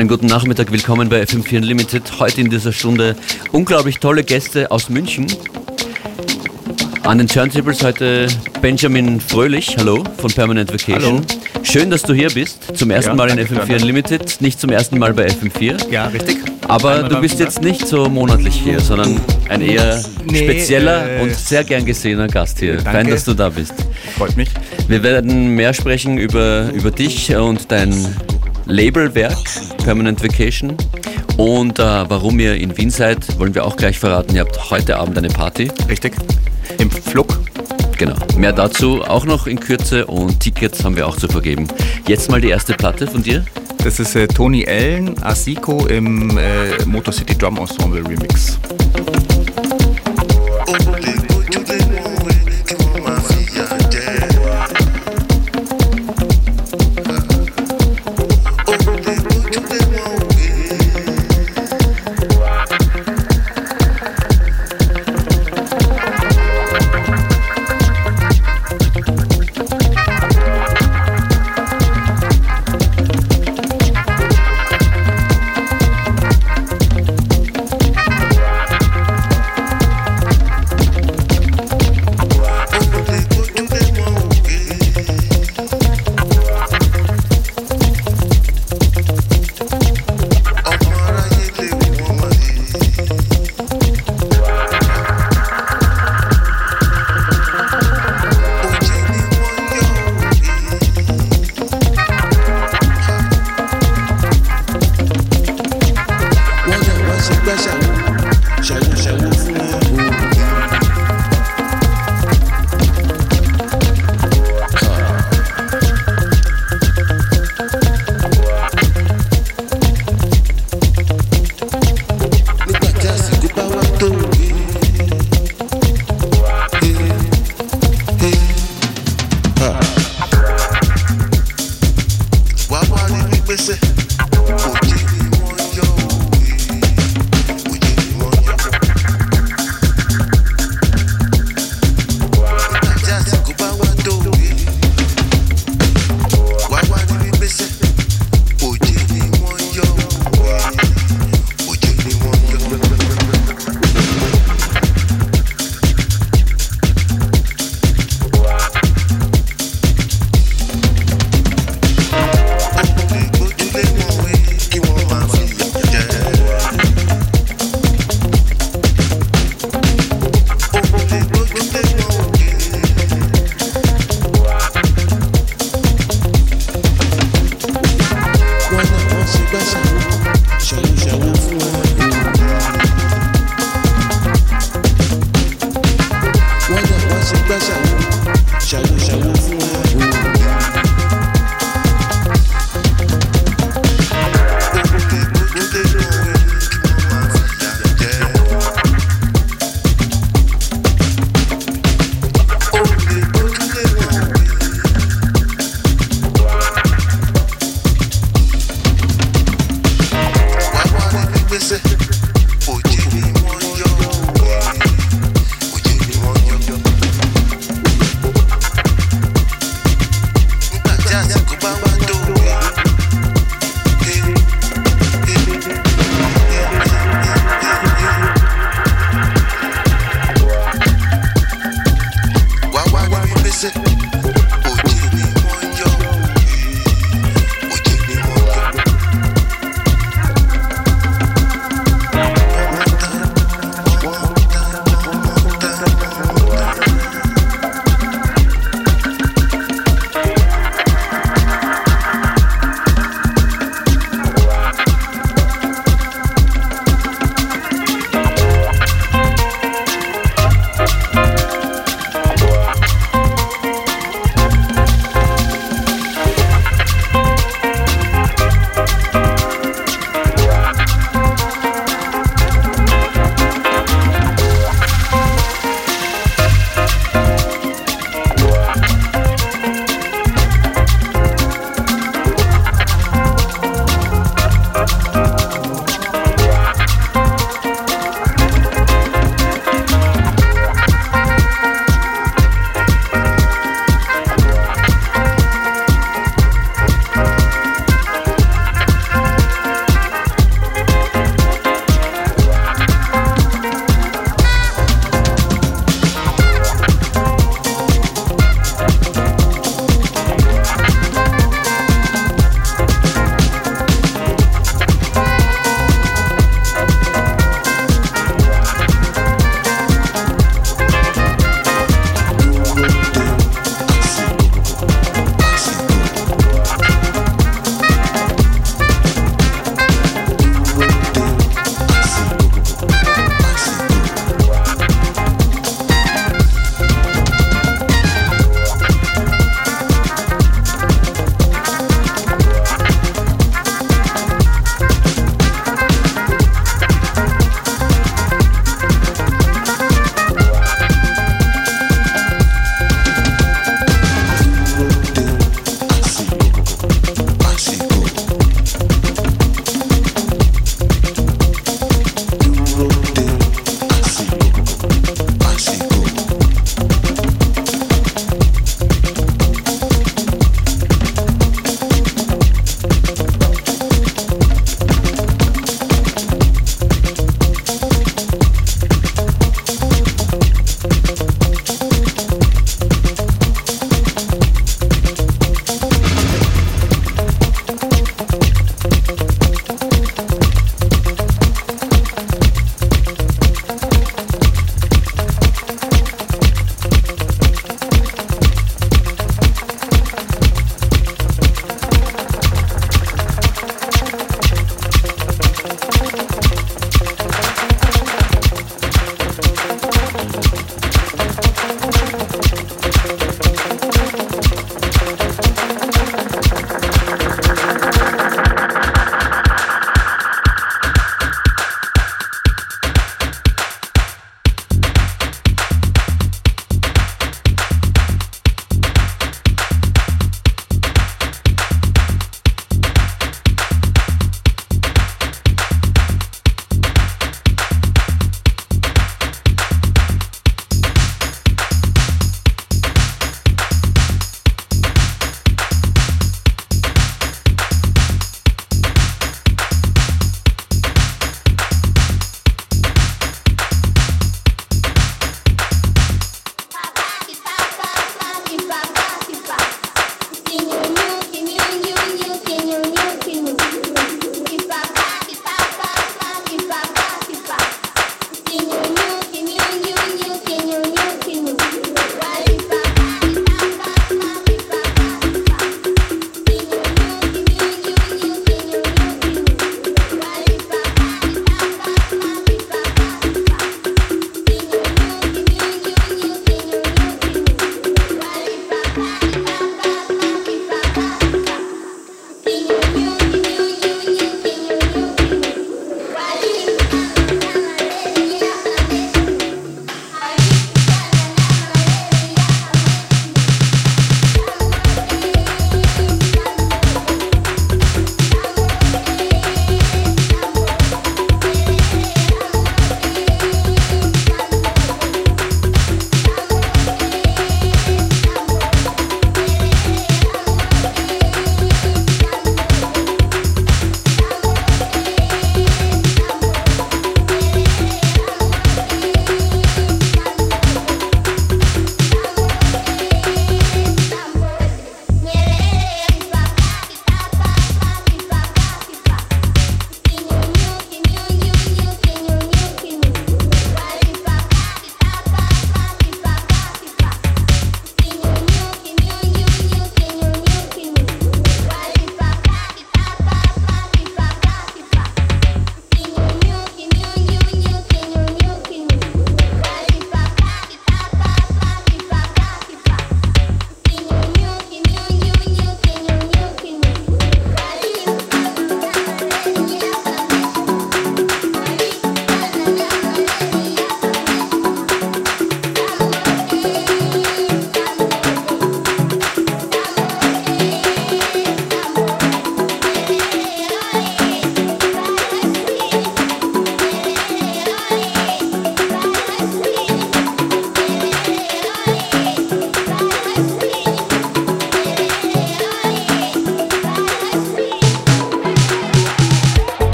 Schönen guten Nachmittag, willkommen bei FM4 Unlimited. Heute in dieser Stunde unglaublich tolle Gäste aus München. An den Turntables heute Benjamin Fröhlich, hallo, von Permanent Vacation. Hallo. Schön, dass du hier bist. Zum ersten Ja, Mal in danke, FM4 danke. Unlimited, nicht zum ersten Mal bei FM4. Ja, richtig. Aber Einmal du bist jetzt nicht so monatlich hier, sondern ein eher Nee, spezieller äh, und sehr gern gesehener Gast hier. danke. Fein, dass du da bist. Freut mich. Wir werden mehr sprechen über, über dich und dein Labelwerk Permanent Vacation. Und äh, warum ihr in Wien seid, wollen wir auch gleich verraten. Ihr habt heute Abend eine Party. Richtig. Im Flug. Genau. Mehr dazu auch noch in Kürze und Tickets haben wir auch zu vergeben. Jetzt mal die erste Platte von dir. Das ist äh, Tony Allen, Asiko im äh, Motor City Drum Ensemble Remix.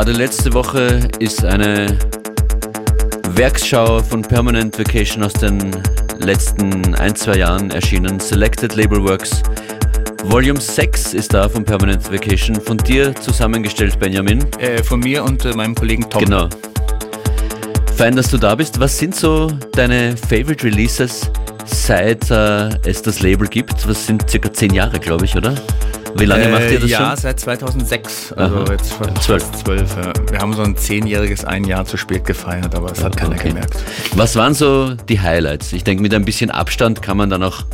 Gerade letzte Woche ist eine Werksschau von Permanent Vacation aus den letzten ein, zwei Jahren erschienen. Selected Label Works. Volume 6 ist da von Permanent Vacation. Von dir zusammengestellt, Benjamin. Äh, von mir und äh, meinem Kollegen Tom. Genau. Fein, dass du da bist. Was sind so deine Favorite Releases, seit äh, es das Label gibt? Was sind circa zehn Jahre, glaube ich, oder? Wie lange Äh, macht ihr das ja, schon? seit 2006. Also Aha. jetzt Zwölf. zwölf. ja. Wir haben so ein zehnjähriges ein Jahr zu spät gefeiert, aber das hat keiner Okay. gemerkt. Was waren so die Highlights? Ich denke, mit ein bisschen Abstand kann man dann auch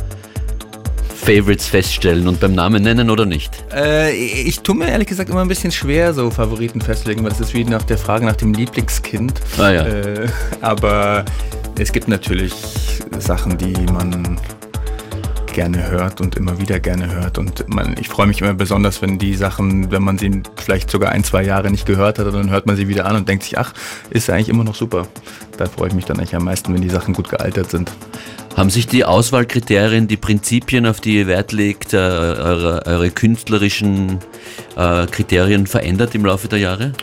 Favorites feststellen und beim Namen nennen oder nicht. Äh, ich tue mir ehrlich gesagt immer ein bisschen schwer, so Favoriten festlegen, weil das ist wie nach der Frage nach dem Lieblingskind. Ah ja. Äh, aber es gibt natürlich Sachen, die man gerne hört und immer wieder gerne hört. Und man, ich freue mich immer besonders, wenn die Sachen, wenn man sie vielleicht sogar ein, zwei Jahre nicht gehört hat, dann hört man sie wieder an und denkt sich, ach, ist ja eigentlich immer noch super. Da freue ich mich dann eigentlich am meisten, wenn die Sachen gut gealtert sind. Haben sich die Auswahlkriterien, die Prinzipien, auf die ihr Wert legt, äh, eure, eure künstlerischen äh, Kriterien verändert im Laufe der Jahre?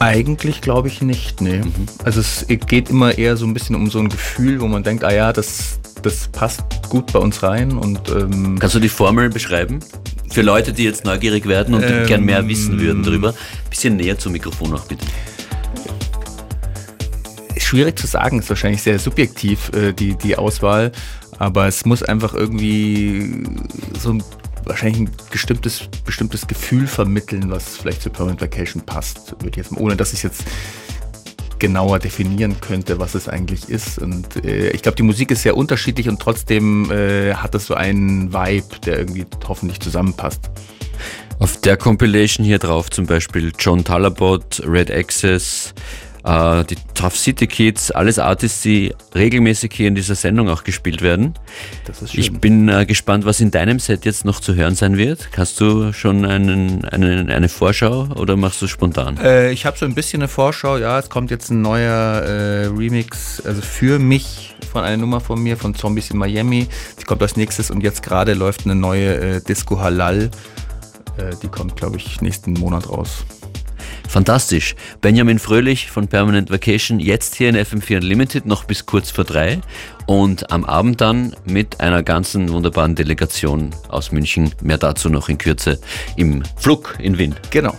Eigentlich glaube ich nicht, nee. Also es geht immer eher so ein bisschen um so ein Gefühl, wo man denkt, ah ja, das, das passt gut bei uns rein und ähm, Kannst du die Formel beschreiben? Für Leute, die jetzt neugierig werden und Ähm, gern mehr wissen würden darüber. Bisschen näher zum Mikrofon auch bitte. schwierig zu sagen, ist wahrscheinlich sehr subjektiv, äh, die, die Auswahl, aber es muss einfach irgendwie so ein wahrscheinlich ein bestimmtes, bestimmtes Gefühl vermitteln, was vielleicht zu Permanent Vacation passt, würde ich jetzt, ohne dass ich jetzt genauer definieren könnte, was es eigentlich ist. Und äh, ich glaube, die Musik ist sehr unterschiedlich und trotzdem äh, hat es so einen Vibe, der irgendwie hoffentlich zusammenpasst. Auf der Compilation hier drauf zum Beispiel John Talabot, Red Access, äh, die Tough City Kids, alles Artists, die regelmäßig hier in dieser Sendung auch gespielt werden. Das ist schön. Ich bin äh, gespannt, was in deinem Set jetzt noch zu hören sein wird. Hast du schon einen, einen, eine Vorschau oder machst du spontan? Äh, ich habe so ein bisschen eine Vorschau. Ja, es kommt jetzt ein neuer äh, Remix, also für mich von einer Nummer von mir, von Zombies in Miami. Die kommt als nächstes und jetzt gerade läuft eine neue äh, Disco Halal. Äh, die kommt, glaube ich, nächsten Monat raus. Fantastisch. Benjamin Fröhlich von Permanent Vacation, jetzt hier in FM4 Unlimited, noch bis kurz vor drei. Und am Abend dann mit einer ganzen wunderbaren Delegation aus München. Mehr dazu noch in Kürze im Flug in Wien. Genau.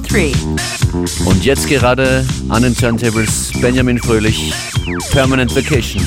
Till 3. Und jetzt gerade an den Turntables Benjamin Fröhlich, Permanent Vacation.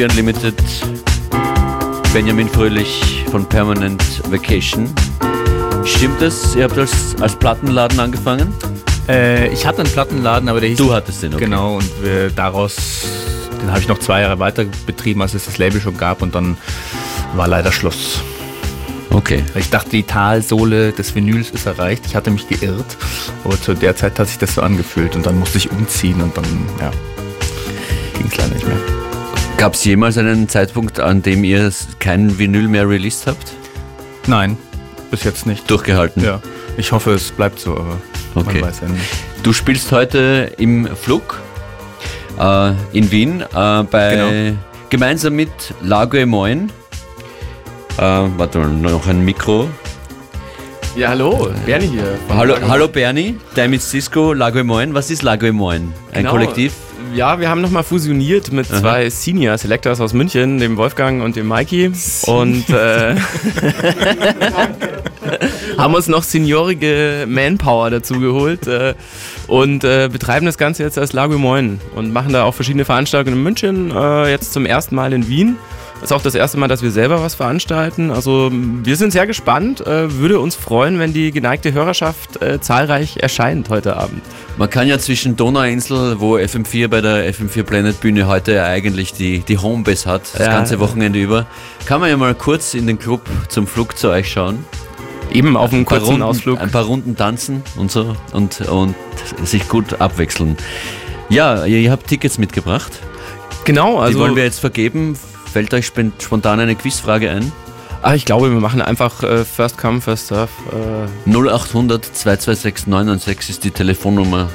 FM4 Unlimited. Benjamin Fröhlich von Permanent Vacation. Stimmt es? Ihr habt als, als Plattenladen angefangen? Äh, ich hatte einen Plattenladen, aber der hieß. Du hattest den, okay. Genau, und wir daraus, den habe ich noch zwei Jahre weiter betrieben, als es das Label schon gab und dann war leider Schluss. Okay. Ich dachte, die Talsohle des Vinyls ist erreicht. Ich hatte mich geirrt, aber zu der Zeit hat sich das so angefühlt und dann musste ich umziehen und dann, ja, ging es leider nicht mehr. Gab es jemals einen Zeitpunkt, an dem ihr kein Vinyl mehr released habt? Nein, bis jetzt nicht. Durchgehalten? Ja, ich hoffe, es bleibt so, aber Okay. man weiß ja nicht. Du spielst heute im Flug äh, in Wien äh, bei Genau. gemeinsam mit Lago e Moin. Äh, warte mal, noch ein Mikro. Ja, hallo, Bernie hier. Hallo, hallo Bernie, Time is Cisco, Lago e Moin. Was ist Lago e Moin? Ein Genau. Kollektiv? Ja, wir haben nochmal fusioniert mit zwei Senior Selectors aus München, dem Wolfgang und dem Mikey. Und äh, haben uns noch seniorige Manpower dazu geholt äh, und äh, betreiben das Ganze jetzt als Lago Moin und machen da auch verschiedene Veranstaltungen in München, äh, jetzt zum ersten Mal in Wien. Ist auch das erste Mal, dass wir selber was veranstalten. Also wir sind sehr gespannt. Äh, würde uns freuen, wenn die geneigte Hörerschaft äh, zahlreich erscheint heute Abend. Man kann ja zwischen Donauinsel, wo FM4 bei der FM4 Planet Bühne heute ja eigentlich die, die Homebase hat, das Ja. ganze Wochenende über, kann man ja mal kurz in den Club zum Flug zu euch schauen. Eben auf einem kurzen Runden, Ausflug. Ein paar Runden tanzen und so und, und sich gut abwechseln. Ja, ihr, ihr habt Tickets mitgebracht. Genau, Die also wollen wir jetzt vergeben. Fällt euch spontan eine Quizfrage ein? ah, ich glaube, wir machen einfach äh, First Come, First Serve. Äh, 0800 226 996 ist die Telefonnummer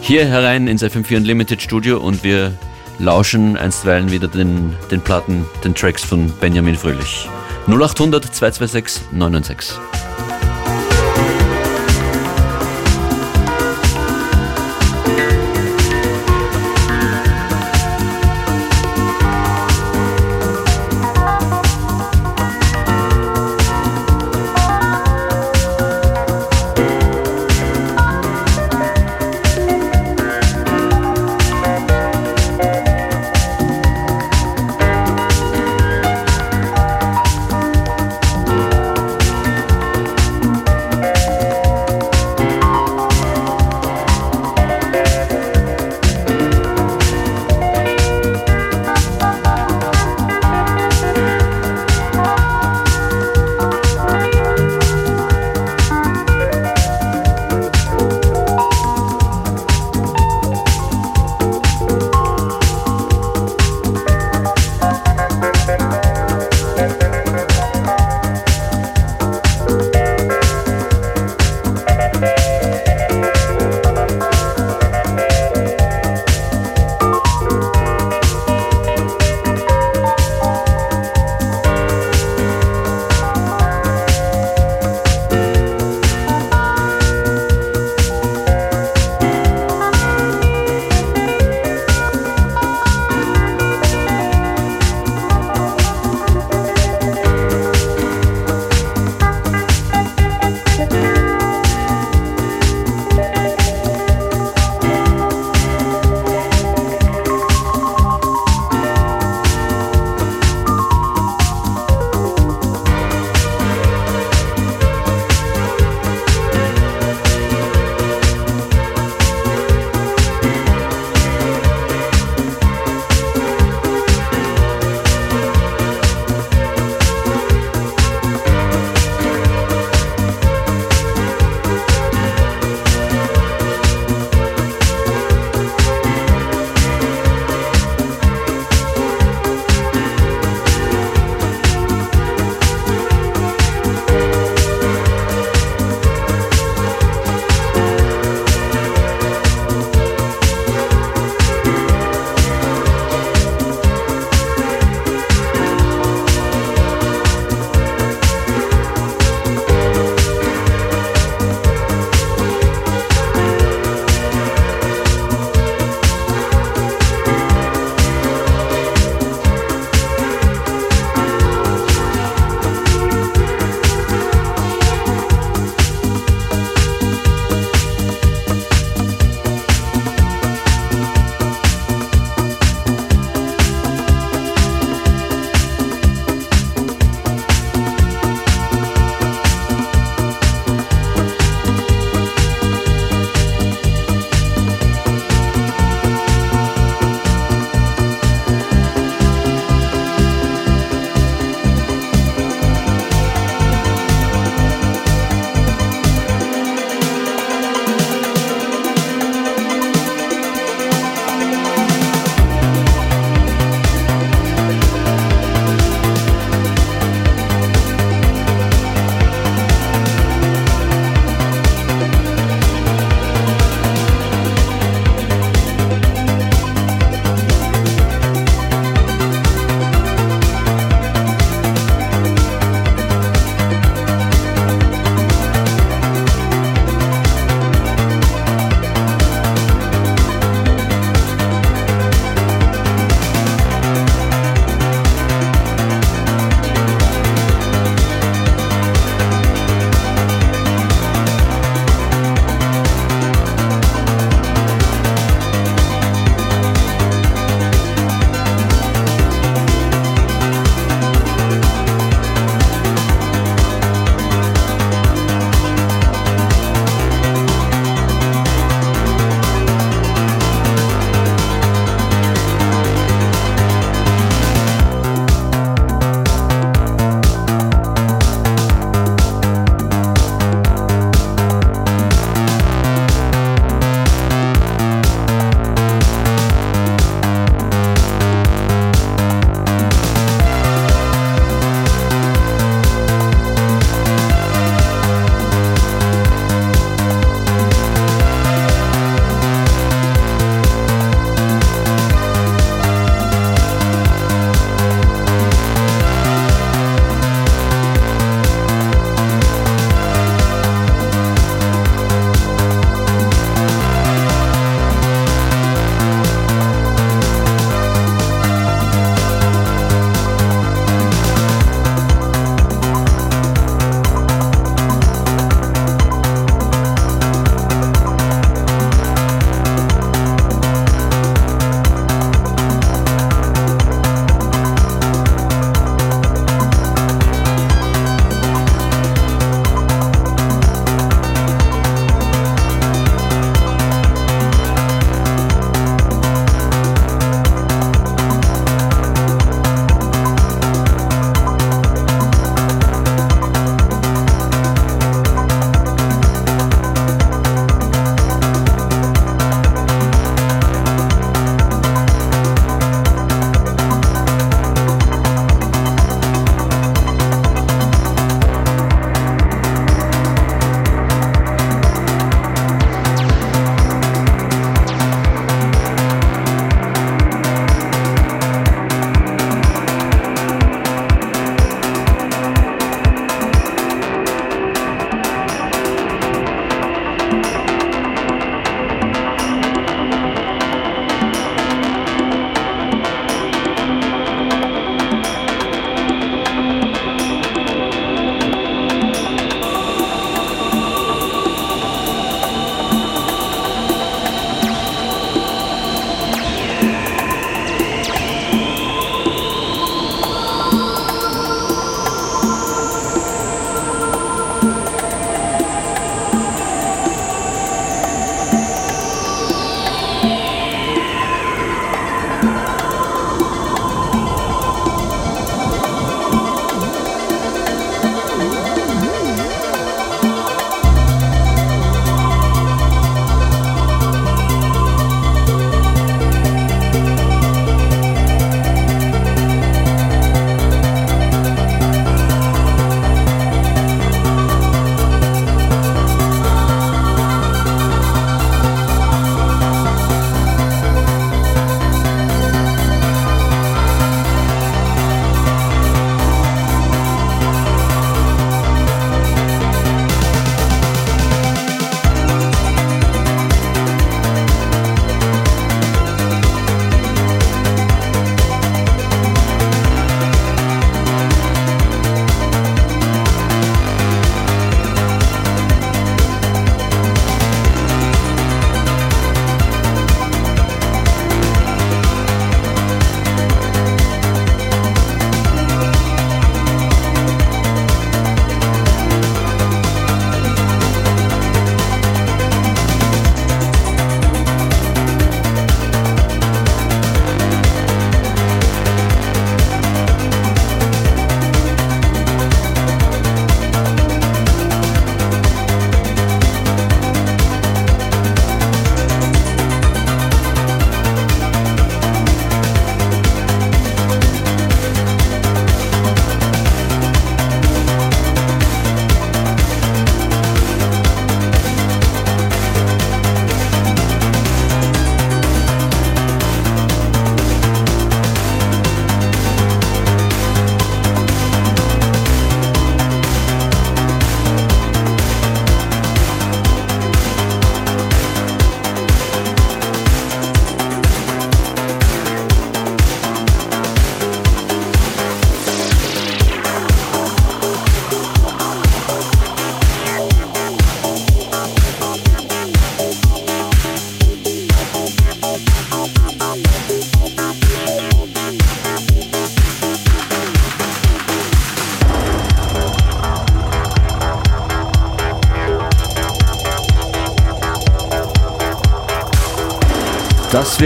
hier herein ins FM4 Unlimited Studio und wir lauschen einstweilen wieder den, den Platten, den Tracks von Benjamin Fröhlich. 0800 226 996.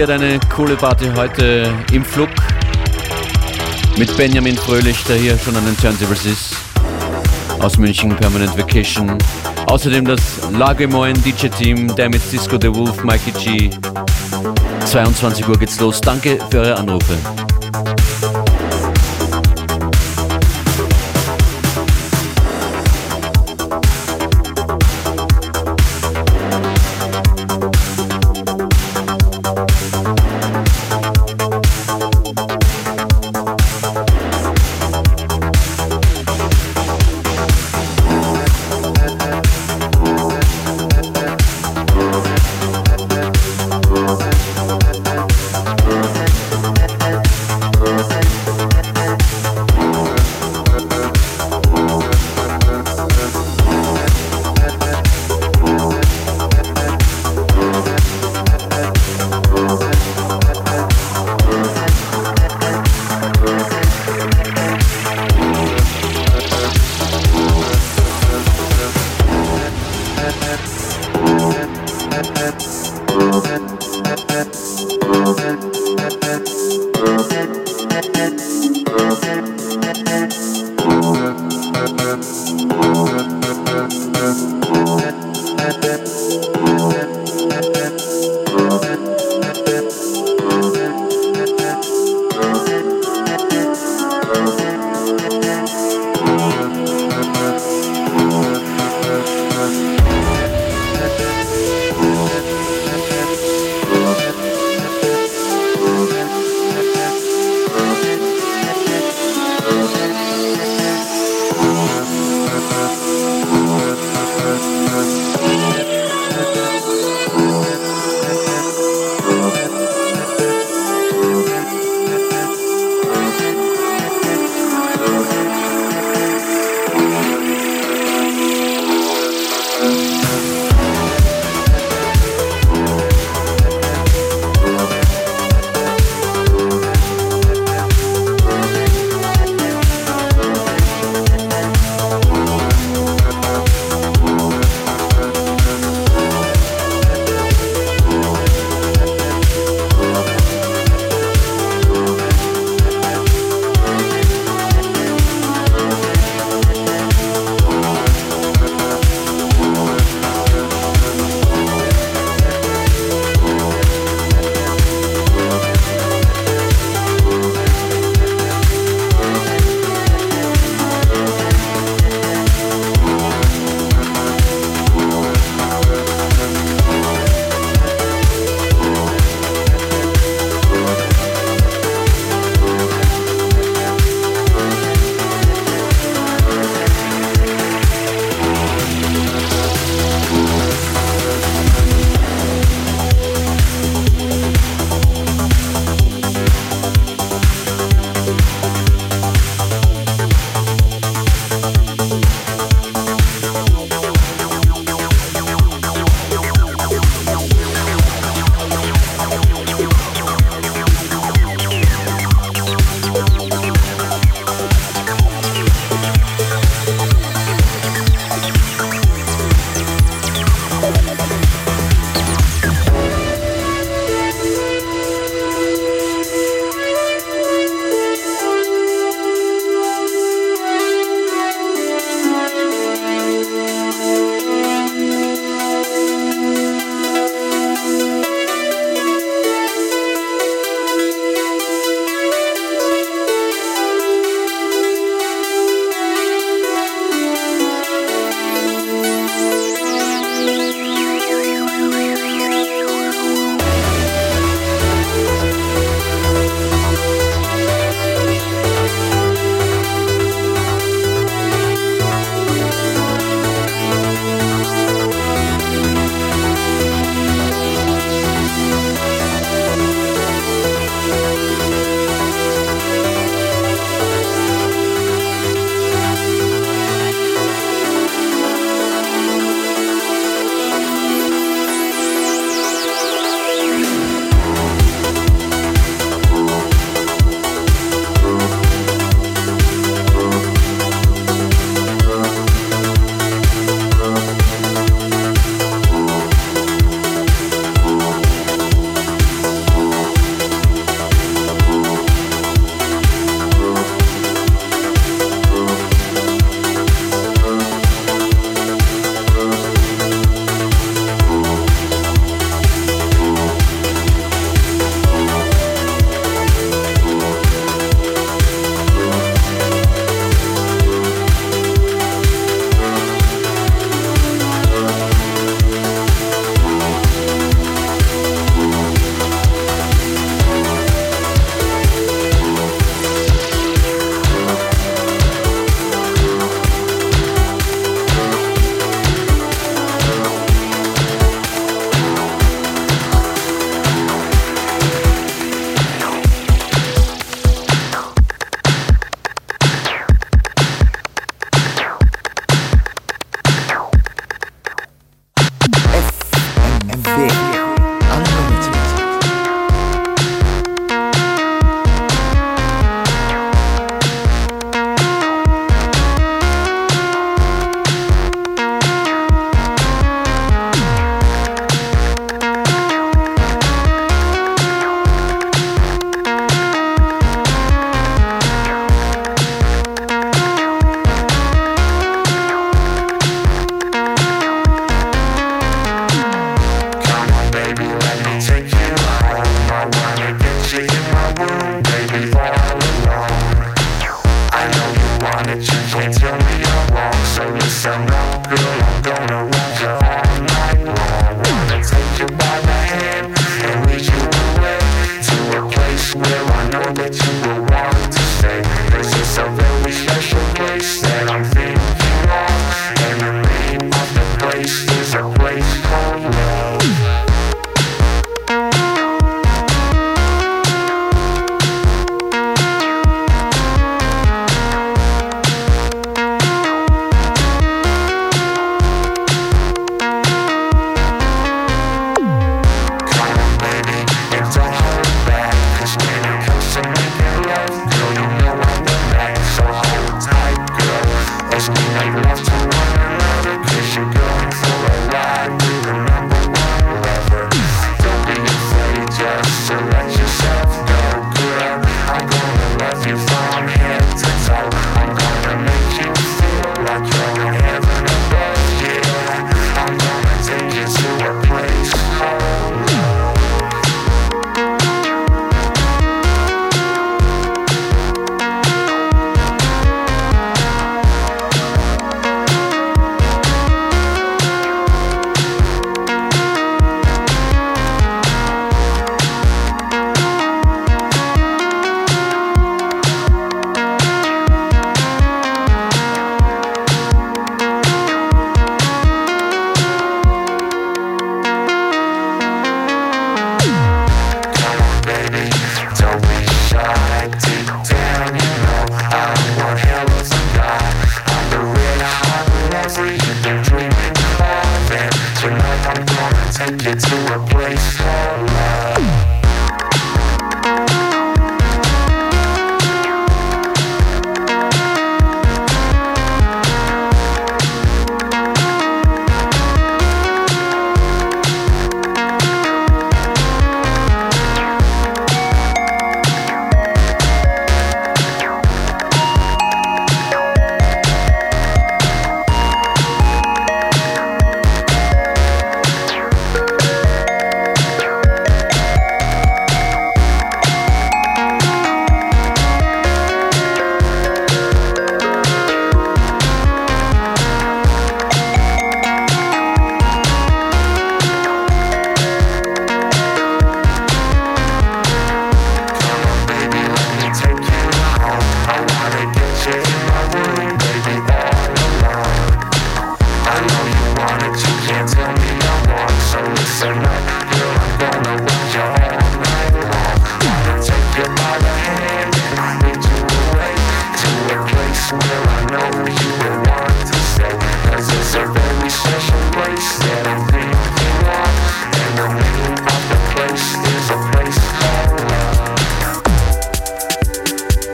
wird eine coole Party heute im Flug mit Benjamin Fröhlich, der hier schon an den Turntables ist. Aus München, Permanent Vacation. Außerdem das Lagemoin DJ-Team, Damage Disco The Wolf, Mikey G. 22 Uhr geht's los. Danke für eure Anrufe.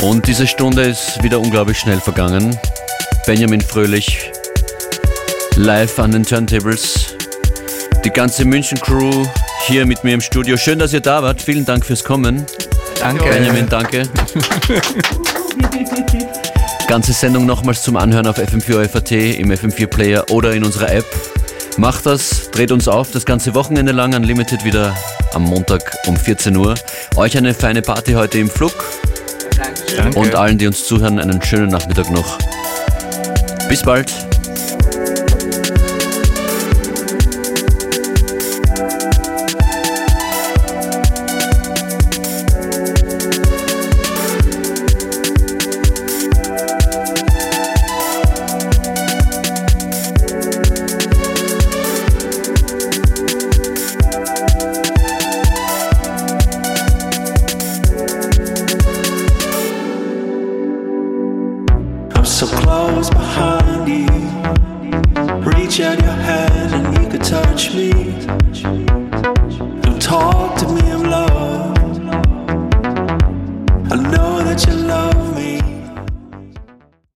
Und diese Stunde ist wieder unglaublich schnell vergangen. Benjamin Fröhlich live an den Turntables. Die ganze München-Crew hier mit mir im Studio. Schön, dass ihr da wart. Vielen Dank fürs Kommen. Danke. Benjamin, danke. Ganze Sendung nochmals zum Anhören auf FM4FAT, im FM4-Player oder in unserer App. Macht das, dreht uns auf, das ganze Wochenende lang Unlimited wieder am Montag um 14 Uhr. Euch eine feine Party heute im Flug. Danke. Und allen, die uns zuhören, einen schönen Nachmittag noch. Bis bald.